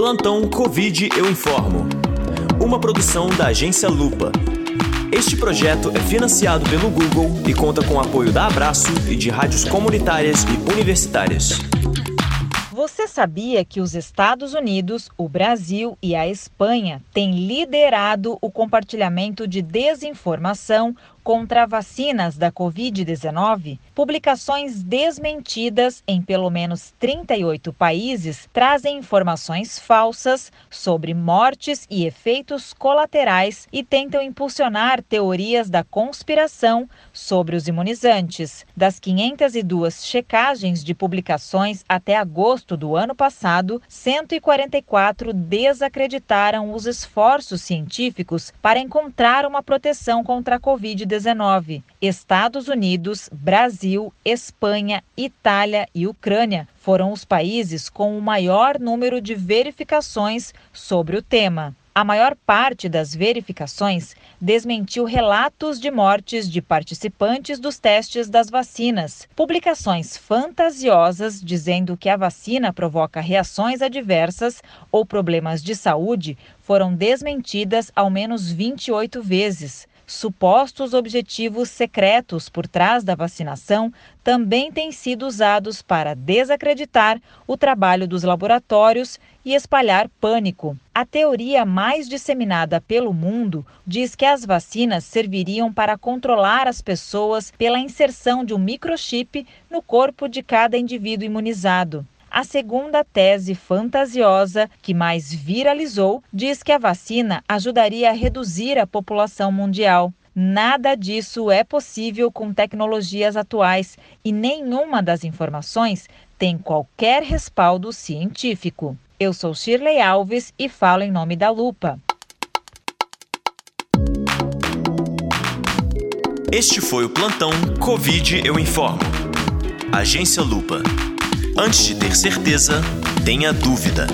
Plantão Covid Eu Informo. Uma produção da agência Lupa. Este projeto é financiado pelo Google e conta com apoio da Abraço e de rádios comunitárias e universitárias. Você sabia que os Estados Unidos, o Brasil e a Espanha têm liderado o compartilhamento de desinformação contra vacinas da Covid-19, publicações desmentidas em pelo menos 38 países trazem informações falsas sobre mortes e efeitos colaterais e tentam impulsionar teorias da conspiração sobre os imunizantes. Das 502 checagens de publicações até agosto do ano passado, 144 desacreditaram os esforços científicos para encontrar uma proteção contra a Covid-19. Estados Unidos, Brasil, Espanha, Itália e Ucrânia foram os países com o maior número de verificações sobre o tema. A maior parte das verificações desmentiu relatos de mortes de participantes dos testes das vacinas. Publicações fantasiosas dizendo que a vacina provoca reações adversas ou problemas de saúde foram desmentidas ao menos 28 vezes supostos objetivos secretos por trás da vacinação também têm sido usados para desacreditar o trabalho dos laboratórios e espalhar pânico. A teoria mais disseminada pelo mundo diz que as vacinas serviriam para controlar as pessoas pela inserção de um microchip no corpo de cada indivíduo imunizado. A segunda tese fantasiosa, que mais viralizou, diz que a vacina ajudaria a reduzir a população mundial. Nada disso é possível com tecnologias atuais e nenhuma das informações tem qualquer respaldo científico. Eu sou Shirley Alves e falo em nome da Lupa. Este foi o plantão Covid Eu Informo. Agência Lupa. Antes de ter certeza, tenha dúvida.